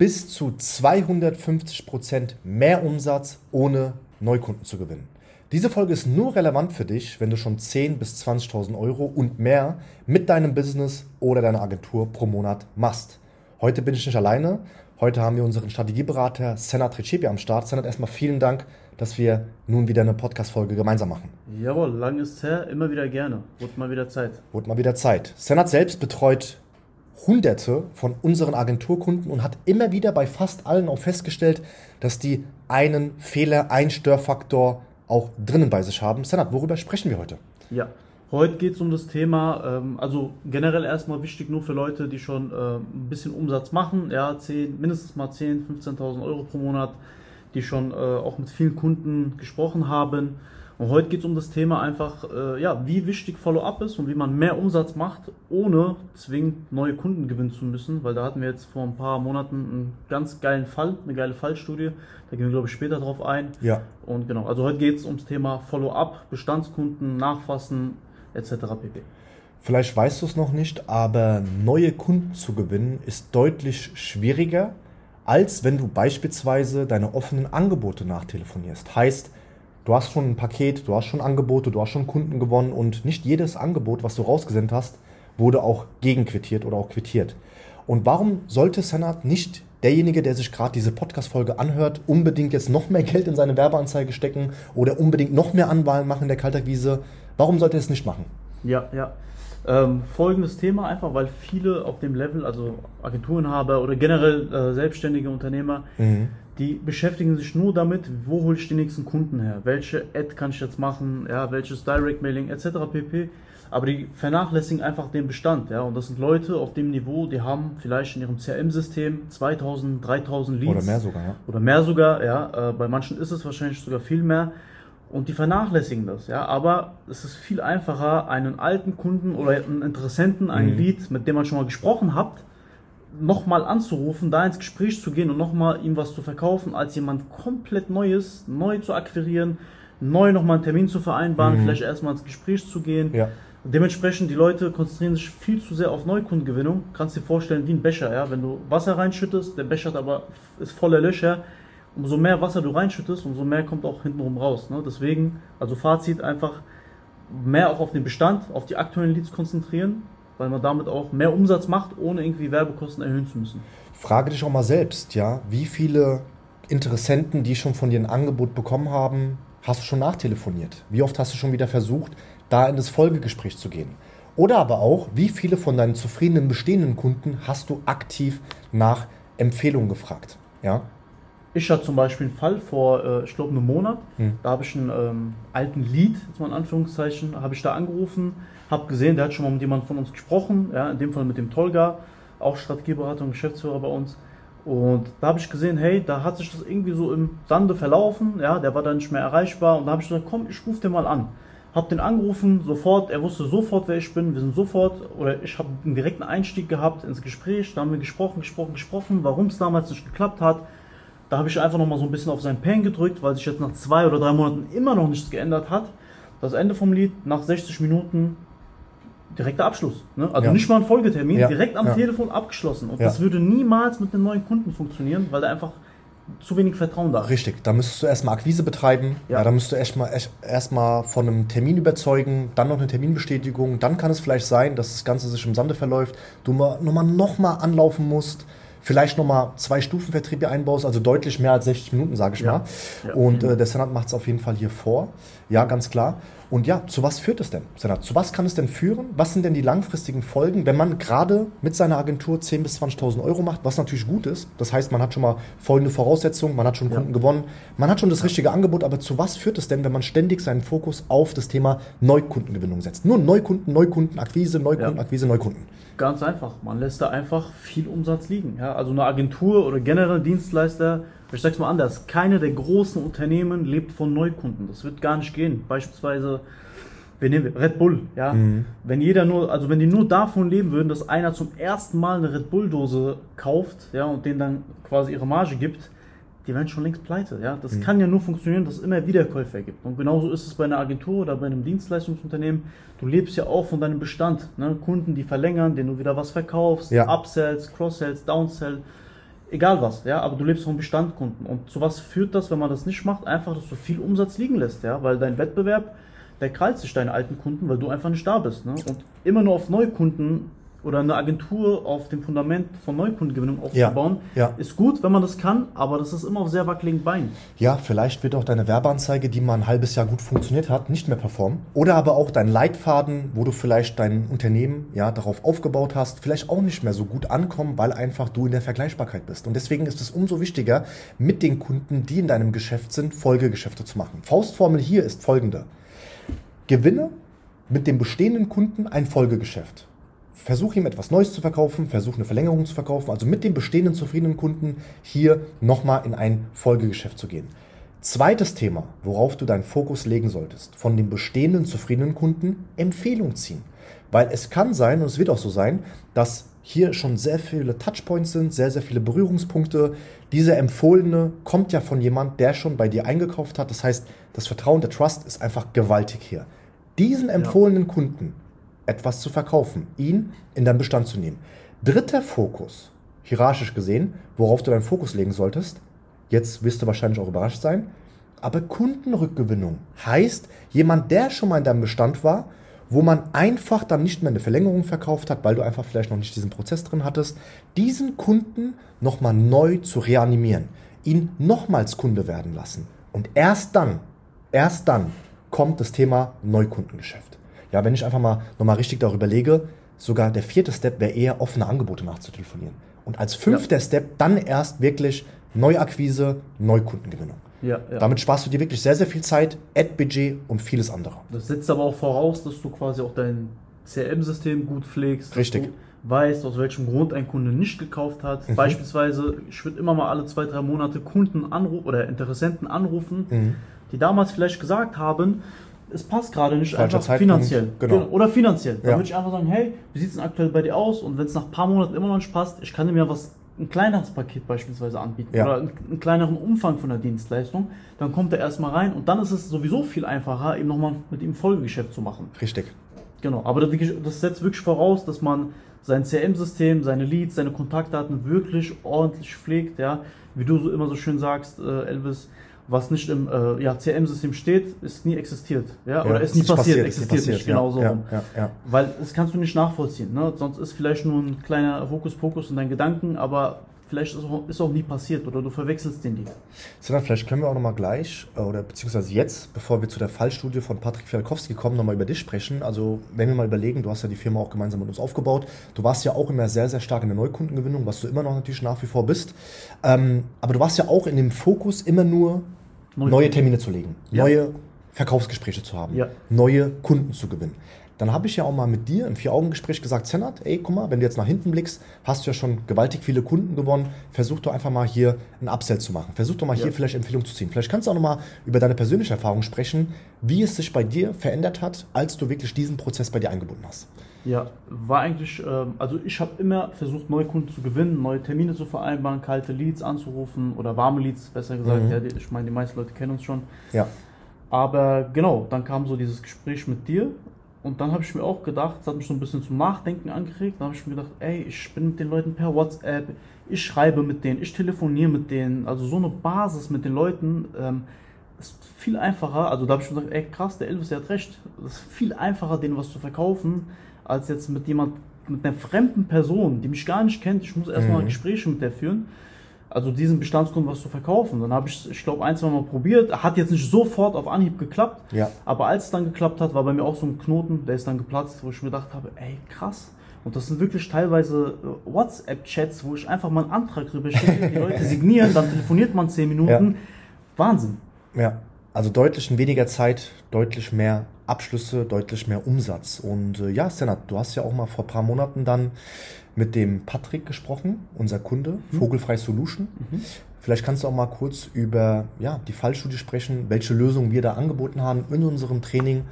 bis zu 250% mehr Umsatz ohne Neukunden zu gewinnen. Diese Folge ist nur relevant für dich, wenn du schon 10.000 bis 20.000 Euro und mehr mit deinem Business oder deiner Agentur pro Monat machst. Heute bin ich nicht alleine. Heute haben wir unseren Strategieberater Senat Recepi am Start. Senat, erstmal vielen Dank, dass wir nun wieder eine Podcast-Folge gemeinsam machen. Jawohl, lang ist her, immer wieder gerne. Wurde mal wieder Zeit. Wurde mal wieder Zeit. Senat selbst betreut Hunderte von unseren Agenturkunden und hat immer wieder bei fast allen auch festgestellt, dass die einen Fehler, einen Störfaktor auch drinnen bei sich haben. Senat, worüber sprechen wir heute? Ja, heute geht es um das Thema, ähm, also generell erstmal wichtig nur für Leute, die schon äh, ein bisschen Umsatz machen, ja, 10, mindestens mal 10.000, 15.000 Euro pro Monat, die schon äh, auch mit vielen Kunden gesprochen haben und heute geht es um das Thema einfach, äh, ja, wie wichtig Follow-up ist und wie man mehr Umsatz macht, ohne zwingend neue Kunden gewinnen zu müssen, weil da hatten wir jetzt vor ein paar Monaten einen ganz geilen Fall, eine geile Fallstudie. Da gehen wir, glaube ich, später drauf ein. Ja. Und genau, also heute geht es ums Thema Follow-up, Bestandskunden, Nachfassen etc. pp. Vielleicht weißt du es noch nicht, aber neue Kunden zu gewinnen ist deutlich schwieriger, als wenn du beispielsweise deine offenen Angebote nachtelefonierst. Heißt, du hast schon ein Paket, du hast schon Angebote, du hast schon Kunden gewonnen und nicht jedes Angebot, was du rausgesendet hast, wurde auch gegenquittiert oder auch quittiert. Und warum sollte Senat nicht derjenige, der sich gerade diese Podcast-Folge anhört, unbedingt jetzt noch mehr Geld in seine Werbeanzeige stecken oder unbedingt noch mehr Anwahlen machen in der Kaltakquise? Warum sollte er es nicht machen? Ja, ja. Ähm, folgendes Thema einfach, weil viele auf dem Level, also Agenturenhaber oder generell äh, selbstständige Unternehmer, mhm die beschäftigen sich nur damit, wo hole ich die nächsten Kunden her, welche Ad kann ich jetzt machen, ja, welches Direct Mailing etc. pp. Aber die vernachlässigen einfach den Bestand, ja, und das sind Leute auf dem Niveau, die haben vielleicht in ihrem CRM-System 2000, 3000 Leads. Oder mehr sogar, ja. Oder mehr sogar, ja. Äh, bei manchen ist es wahrscheinlich sogar viel mehr. Und die vernachlässigen das, ja. Aber es ist viel einfacher, einen alten Kunden oder einen Interessenten, einen mhm. Lead, mit dem man schon mal gesprochen hat, nochmal anzurufen, da ins Gespräch zu gehen und nochmal ihm was zu verkaufen, als jemand komplett Neues, neu zu akquirieren, neu nochmal einen Termin zu vereinbaren, mhm. vielleicht erstmal ins Gespräch zu gehen. Ja. Dementsprechend, die Leute konzentrieren sich viel zu sehr auf Neukundengewinnung. Kannst dir vorstellen, wie ein Becher, ja. Wenn du Wasser reinschüttest, der Becher aber ist voller Löcher. Umso mehr Wasser du reinschüttest, umso mehr kommt auch hintenrum raus. Ne? Deswegen, also Fazit einfach mehr auch auf den Bestand, auf die aktuellen Leads konzentrieren weil man damit auch mehr Umsatz macht, ohne irgendwie Werbekosten erhöhen zu müssen. Frage dich auch mal selbst, ja, wie viele Interessenten, die schon von dir ein Angebot bekommen haben, hast du schon nachtelefoniert? Wie oft hast du schon wieder versucht, da in das Folgegespräch zu gehen? Oder aber auch, wie viele von deinen zufriedenen bestehenden Kunden hast du aktiv nach Empfehlungen gefragt? Ja? Ich hatte zum Beispiel einen Fall vor, äh, ich glaube, einem Monat. Hm. Da habe ich einen ähm, alten Lead, jetzt mal in Anführungszeichen, habe ich da angerufen habe gesehen, der hat schon mal mit jemandem von uns gesprochen, ja, in dem Fall mit dem Tolga, auch Strategieberater und Geschäftsführer bei uns. Und da habe ich gesehen, hey, da hat sich das irgendwie so im Sande verlaufen, ja, der war dann nicht mehr erreichbar und da habe ich gesagt, komm, ich rufe den mal an. Hab den angerufen, sofort, er wusste sofort, wer ich bin, wir sind sofort, oder ich habe einen direkten Einstieg gehabt ins Gespräch, da haben wir gesprochen, gesprochen, gesprochen, warum es damals nicht geklappt hat. Da habe ich einfach nochmal so ein bisschen auf seinen Pen gedrückt, weil sich jetzt nach zwei oder drei Monaten immer noch nichts geändert hat. Das Ende vom Lied, nach 60 Minuten direkter Abschluss. Ne? Also ja. nicht mal ein Folgetermin, ja. direkt am ja. Telefon abgeschlossen. Und das würde niemals mit einem neuen Kunden funktionieren, weil da einfach zu wenig Vertrauen da ist. Richtig, da müsstest du erstmal Akquise betreiben, ja. da müsstest du erstmal erst von einem Termin überzeugen, dann noch eine Terminbestätigung, dann kann es vielleicht sein, dass das Ganze sich im Sande verläuft, du nochmal noch mal anlaufen musst, vielleicht nochmal zwei Stufenvertriebe einbaust, also deutlich mehr als 60 Minuten, sage ich mal. Und äh, der Senat macht es auf jeden Fall hier vor, ja, ganz klar. Und ja, zu was führt es denn, Senat? Zu was kann es denn führen? Was sind denn die langfristigen Folgen, wenn man gerade mit seiner Agentur 10.000 bis 20.000 Euro macht, was natürlich gut ist. Das heißt, man hat schon mal folgende Voraussetzungen, man hat schon Kunden ja. gewonnen, man hat schon das richtige Angebot, aber zu was führt es denn, wenn man ständig seinen Fokus auf das Thema Neukundengewinnung setzt? Nur Neukunden, Neukundenakquise, Neukundenakquise, ja. Neukunden. Ganz einfach. Man lässt da einfach viel Umsatz liegen. Ja, also eine Agentur oder generell Dienstleister ich sag's mal anders, keine der großen Unternehmen lebt von Neukunden. Das wird gar nicht gehen. Beispielsweise, wir nehmen Red Bull, ja. Mhm. Wenn jeder nur, also wenn die nur davon leben würden, dass einer zum ersten Mal eine Red Bull Dose kauft, ja, und denen dann quasi ihre Marge gibt, die werden schon längst pleite, ja. Das mhm. kann ja nur funktionieren, dass es immer wieder Käufer gibt. Und genauso ist es bei einer Agentur oder bei einem Dienstleistungsunternehmen. Du lebst ja auch von deinem Bestand, ne? Kunden, die verlängern, denen du wieder was verkaufst, ja. Upsells, Cross-Sells, Downsells egal was, ja, aber du lebst vom Bestandkunden. Und zu was führt das, wenn man das nicht macht? Einfach, dass du viel Umsatz liegen lässt, ja, weil dein Wettbewerb, der krallt sich deine alten Kunden, weil du einfach nicht da bist. Ne? Und immer nur auf Neukunden oder eine Agentur auf dem Fundament von Neukundengewinnung aufzubauen, ja, ja. ist gut, wenn man das kann, aber das ist immer auf sehr wackeligen Beinen. Ja, vielleicht wird auch deine Werbeanzeige, die mal ein halbes Jahr gut funktioniert hat, nicht mehr performen. Oder aber auch dein Leitfaden, wo du vielleicht dein Unternehmen ja darauf aufgebaut hast, vielleicht auch nicht mehr so gut ankommen, weil einfach du in der Vergleichbarkeit bist. Und deswegen ist es umso wichtiger, mit den Kunden, die in deinem Geschäft sind, Folgegeschäfte zu machen. Faustformel hier ist folgende. Gewinne mit dem bestehenden Kunden ein Folgegeschäft versuche ihm etwas Neues zu verkaufen, versuche eine Verlängerung zu verkaufen, also mit dem bestehenden zufriedenen Kunden hier nochmal in ein Folgegeschäft zu gehen. Zweites Thema, worauf du deinen Fokus legen solltest, von dem bestehenden zufriedenen Kunden Empfehlung ziehen. Weil es kann sein, und es wird auch so sein, dass hier schon sehr viele Touchpoints sind, sehr, sehr viele Berührungspunkte. Diese empfohlene kommt ja von jemand, der schon bei dir eingekauft hat. Das heißt, das Vertrauen, der Trust ist einfach gewaltig hier. Diesen empfohlenen ja. Kunden etwas zu verkaufen, ihn in deinen Bestand zu nehmen. Dritter Fokus, hierarchisch gesehen, worauf du deinen Fokus legen solltest, jetzt wirst du wahrscheinlich auch überrascht sein, aber Kundenrückgewinnung heißt, jemand, der schon mal in deinem Bestand war, wo man einfach dann nicht mehr eine Verlängerung verkauft hat, weil du einfach vielleicht noch nicht diesen Prozess drin hattest, diesen Kunden nochmal neu zu reanimieren, ihn nochmals Kunde werden lassen. Und erst dann, erst dann kommt das Thema Neukundengeschäft. Ja, wenn ich einfach mal nochmal richtig darüber lege, sogar der vierte Step wäre eher offene Angebote nachzutelefonieren. Und als fünfter ja. Step dann erst wirklich Neuakquise, Neukundengewinnung. Ja, ja. Damit sparst du dir wirklich sehr, sehr viel Zeit, Ad-Budget und vieles andere. Das setzt aber auch voraus, dass du quasi auch dein CRM-System gut pflegst. Richtig. weißt, aus welchem Grund ein Kunde nicht gekauft hat. Mhm. Beispielsweise, ich würde immer mal alle zwei, drei Monate Kunden anrufen oder Interessenten anrufen, mhm. die damals vielleicht gesagt haben, es passt gerade nicht Falscher einfach Zeitpunkt, finanziell. Genau. Oder finanziell. Ja. Dann würde ich einfach sagen, hey, wie sieht es denn aktuell bei dir aus? Und wenn es nach ein paar Monaten immer noch nicht passt, ich kann dir mir was, ein kleineres Paket beispielsweise anbieten ja. oder einen, einen, kleineren Umfang von der Dienstleistung, dann kommt er erstmal rein und dann ist es sowieso viel einfacher, eben nochmal mit ihm Folgegeschäft zu machen. Richtig. Genau, aber das, das setzt wirklich voraus, dass man sein CRM-System, seine Leads, seine Kontaktdaten wirklich ordentlich pflegt, ja. Wie du so immer so schön sagst, äh, Elvis, was nicht im äh, ja, CRM-System steht, ist nie existiert. Ja? Oder ja, ist nie passiert, passiert, existiert passiert, nicht, genau so. Ja, Weil das kannst du nicht nachvollziehen. Ne? Sonst ist vielleicht nur ein kleiner Hokuspokus in deinen Gedanken, aber vielleicht ist auch, ist auch nie passiert oder du verwechselst den nie. Sondern vielleicht können wir auch nochmal gleich, äh, oder beziehungsweise jetzt, bevor wir zu der Fallstudie von Patrick Fialkowski kommen, nochmal über dich sprechen. Also wenn wir mal überlegen, du hast ja die Firma auch gemeinsam mit uns aufgebaut, du warst ja auch immer sehr, sehr stark in der Neukundengewinnung, was du immer noch natürlich nach wie vor bist. Ähm, aber du warst ja auch in dem Fokus immer nur neue, neue Termine zu legen, ja. neue Verkaufsgespräche zu haben, ja. neue Kunden zu gewinnen. Dann habe ich ja auch mal mit dir im Vier-Augen-Gespräch gesagt, Senat, ey, guck mal, wenn du jetzt nach hinten blickst, hast du ja schon gewaltig viele Kunden gewonnen. Versuch doch einfach mal hier ein Upsell zu machen. Versuch doch mal ja. hier vielleicht Empfehlungen zu ziehen. Vielleicht kannst du auch noch mal über deine persönliche Erfahrung sprechen, wie es sich bei dir verändert hat, als du wirklich diesen Prozess bei dir eingebunden hast. Ja, war eigentlich, ähm, also ich habe immer versucht, neue Kunden zu gewinnen, neue Termine zu vereinbaren, kalte Leads anzurufen oder warme Leads, besser gesagt. Mhm. Ja, ich meine, die meisten Leute kennen uns schon. Ja. Aber genau, dann kam so dieses Gespräch mit dir und dann habe ich mir auch gedacht, es hat mich so ein bisschen zum Nachdenken angeregt. Dann habe ich mir gedacht, ey, ich bin mit den Leuten per WhatsApp, ich schreibe mit denen, ich telefoniere mit denen. Also so eine Basis mit den Leuten ähm, ist viel einfacher. Also da habe ich mir gesagt, ey, krass, der Elvis, der hat recht. Es ist viel einfacher, denen was zu verkaufen als jetzt mit jemand, mit einer fremden Person, die mich gar nicht kennt. Ich muss erstmal mhm. Gespräche mit der führen. Also diesen Bestandskunden was zu verkaufen. Dann habe ich, ich glaube, ein, zwei Mal probiert. Hat jetzt nicht sofort auf Anhieb geklappt. Ja. Aber als es dann geklappt hat, war bei mir auch so ein Knoten, der ist dann geplatzt, wo ich mir gedacht habe, ey, krass. Und das sind wirklich teilweise äh, WhatsApp-Chats, wo ich einfach mal einen Antrag rüber schicke, die Leute signieren, dann telefoniert man zehn Minuten. Ja. Wahnsinn. Ja, also deutlich in weniger Zeit, deutlich mehr Abschlüsse, deutlich mehr Umsatz. Und äh, ja, Senat, du hast ja auch mal vor ein paar Monaten dann mit dem Patrick gesprochen, unser Kunde, mhm. Vogelfrei Solution. Mhm. Vielleicht kannst du auch mal kurz über ja, die Fallstudie sprechen, welche Lösungen wir da angeboten haben in unserem Training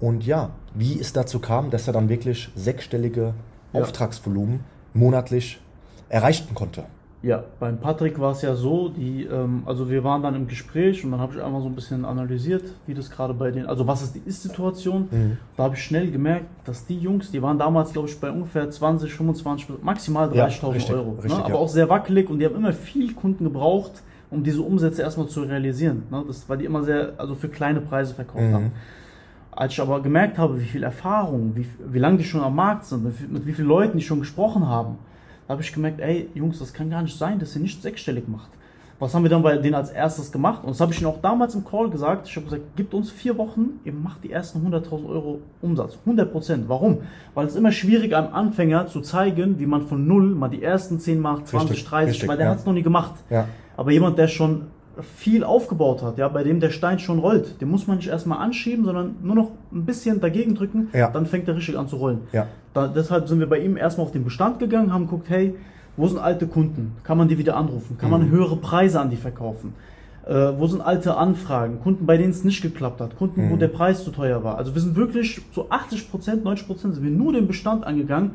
und ja, wie es dazu kam, dass er dann wirklich sechsstellige ja. Auftragsvolumen monatlich erreichen konnte. Ja, beim Patrick war es ja so, die, ähm, also wir waren dann im Gespräch und dann habe ich einmal so ein bisschen analysiert, wie das gerade bei denen, also was ist die Ist-Situation. Mhm. Da habe ich schnell gemerkt, dass die Jungs, die waren damals, glaube ich, bei ungefähr 20, 25, maximal 30.000 ja, Euro. Richtig, ne? Aber ja. auch sehr wackelig und die haben immer viel Kunden gebraucht, um diese Umsätze erstmal zu realisieren. Ne? Das, weil die immer sehr, also für kleine Preise verkauft mhm. haben. Als ich aber gemerkt habe, wie viel Erfahrung, wie, wie lange die schon am Markt sind, mit, mit wie vielen Leuten die schon gesprochen haben, da habe ich gemerkt, ey, Jungs, das kann gar nicht sein, dass ihr nicht sechsstellig macht. Was haben wir dann bei denen als erstes gemacht? Und das habe ich ihnen auch damals im Call gesagt. Ich habe gesagt, gibt uns vier Wochen, ihr macht die ersten 100.000 Euro Umsatz. 100 Prozent. Warum? Weil es immer schwierig einem Anfänger zu zeigen, wie man von null mal die ersten 10 macht, 20, richtig, 30, richtig, weil der ja. hat es noch nie gemacht. Ja. Aber jemand, der schon viel aufgebaut hat, ja, bei dem der Stein schon rollt, den muss man nicht erstmal anschieben, sondern nur noch ein bisschen dagegen drücken, ja. dann fängt er richtig an zu rollen. Ja. Da, deshalb sind wir bei ihm erstmal auf den Bestand gegangen, haben geguckt, hey, wo sind alte Kunden? Kann man die wieder anrufen? Kann mhm. man höhere Preise an die verkaufen? Äh, wo sind alte Anfragen? Kunden, bei denen es nicht geklappt hat? Kunden, mhm. wo der Preis zu teuer war? Also wir sind wirklich zu 80 Prozent, 90 Prozent sind wir nur den Bestand angegangen.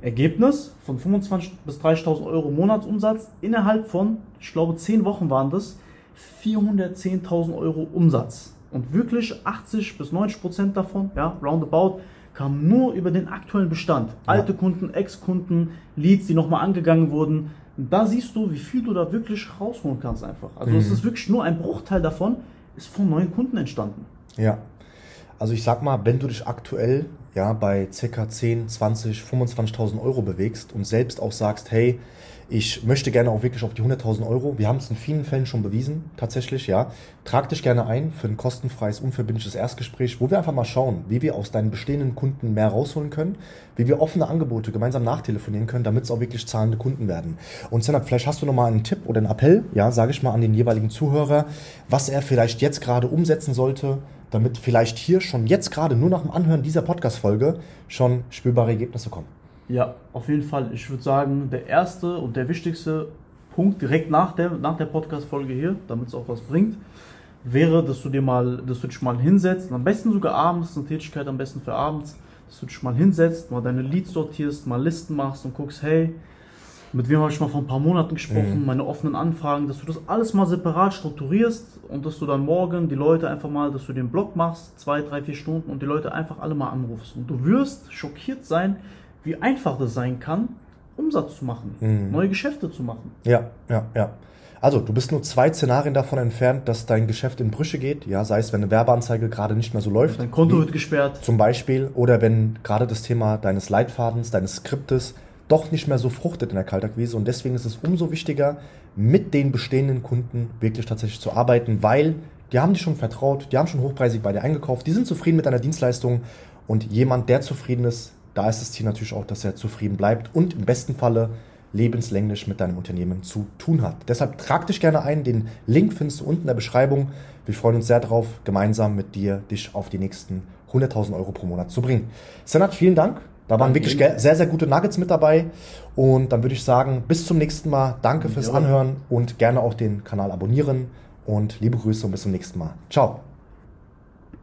Ergebnis von 25.000 bis 30.000 Euro Monatsumsatz innerhalb von, ich glaube, 10 Wochen waren das, 410.000 Euro Umsatz. Und wirklich 80 bis 90 Prozent davon, ja, roundabout, kam nur über den aktuellen Bestand. Alte ja. Kunden, Ex-Kunden, Leads, die nochmal angegangen wurden. Und da siehst du, wie viel du da wirklich rausholen kannst einfach. Also mhm. es ist wirklich nur ein Bruchteil davon, ist von neuen Kunden entstanden. Ja. Also ich sag mal, wenn du dich aktuell ja bei ca. 10, 20, 25.000 Euro bewegst und selbst auch sagst, hey, ich möchte gerne auch wirklich auf die 100.000 Euro. Wir haben es in vielen Fällen schon bewiesen, tatsächlich, ja. Trag dich gerne ein für ein kostenfreies, unverbindliches Erstgespräch, wo wir einfach mal schauen, wie wir aus deinen bestehenden Kunden mehr rausholen können, wie wir offene Angebote gemeinsam nachtelefonieren können, damit es auch wirklich zahlende Kunden werden. Und Senat, vielleicht hast du nochmal einen Tipp oder einen Appell, ja, sage ich mal, an den jeweiligen Zuhörer, was er vielleicht jetzt gerade umsetzen sollte, damit vielleicht hier schon jetzt gerade nur nach dem Anhören dieser Podcast-Folge schon spürbare Ergebnisse kommen. Ja, auf jeden Fall. Ich würde sagen, der erste und der wichtigste Punkt direkt nach der, nach der Podcast-Folge hier, damit es auch was bringt, wäre, dass du dir mal, dass du dich mal hinsetzt, am besten sogar abends, eine Tätigkeit am besten für abends, dass du dich mal hinsetzt, mal deine Leads sortierst, mal Listen machst und guckst, hey, mit wem habe ich mal vor ein paar Monaten gesprochen, mhm. meine offenen Anfragen, dass du das alles mal separat strukturierst und dass du dann morgen die Leute einfach mal, dass du den Blog machst, zwei, drei, vier Stunden und die Leute einfach alle mal anrufst. Und du wirst schockiert sein, wie einfach das sein kann, Umsatz zu machen, mhm. neue Geschäfte zu machen. Ja, ja, ja. Also, du bist nur zwei Szenarien davon entfernt, dass dein Geschäft in Brüche geht. Ja, sei es, wenn eine Werbeanzeige gerade nicht mehr so läuft. Dein Konto wird gesperrt. Zum Beispiel. Oder wenn gerade das Thema deines Leitfadens, deines Skriptes doch nicht mehr so fruchtet in der Kaltakquise. Und deswegen ist es umso wichtiger, mit den bestehenden Kunden wirklich tatsächlich zu arbeiten, weil die haben dich schon vertraut, die haben schon hochpreisig bei dir eingekauft, die sind zufrieden mit deiner Dienstleistung. Und jemand, der zufrieden ist, da ist das Ziel natürlich auch, dass er zufrieden bleibt und im besten Falle lebenslänglich mit deinem Unternehmen zu tun hat. Deshalb trag dich gerne ein. Den Link findest du unten in der Beschreibung. Wir freuen uns sehr darauf, gemeinsam mit dir dich auf die nächsten 100.000 Euro pro Monat zu bringen. Senat, vielen Dank. Da waren wirklich sehr, sehr gute Nuggets mit dabei. Und dann würde ich sagen, bis zum nächsten Mal. Danke fürs Anhören und gerne auch den Kanal abonnieren. Und liebe Grüße und bis zum nächsten Mal. Ciao.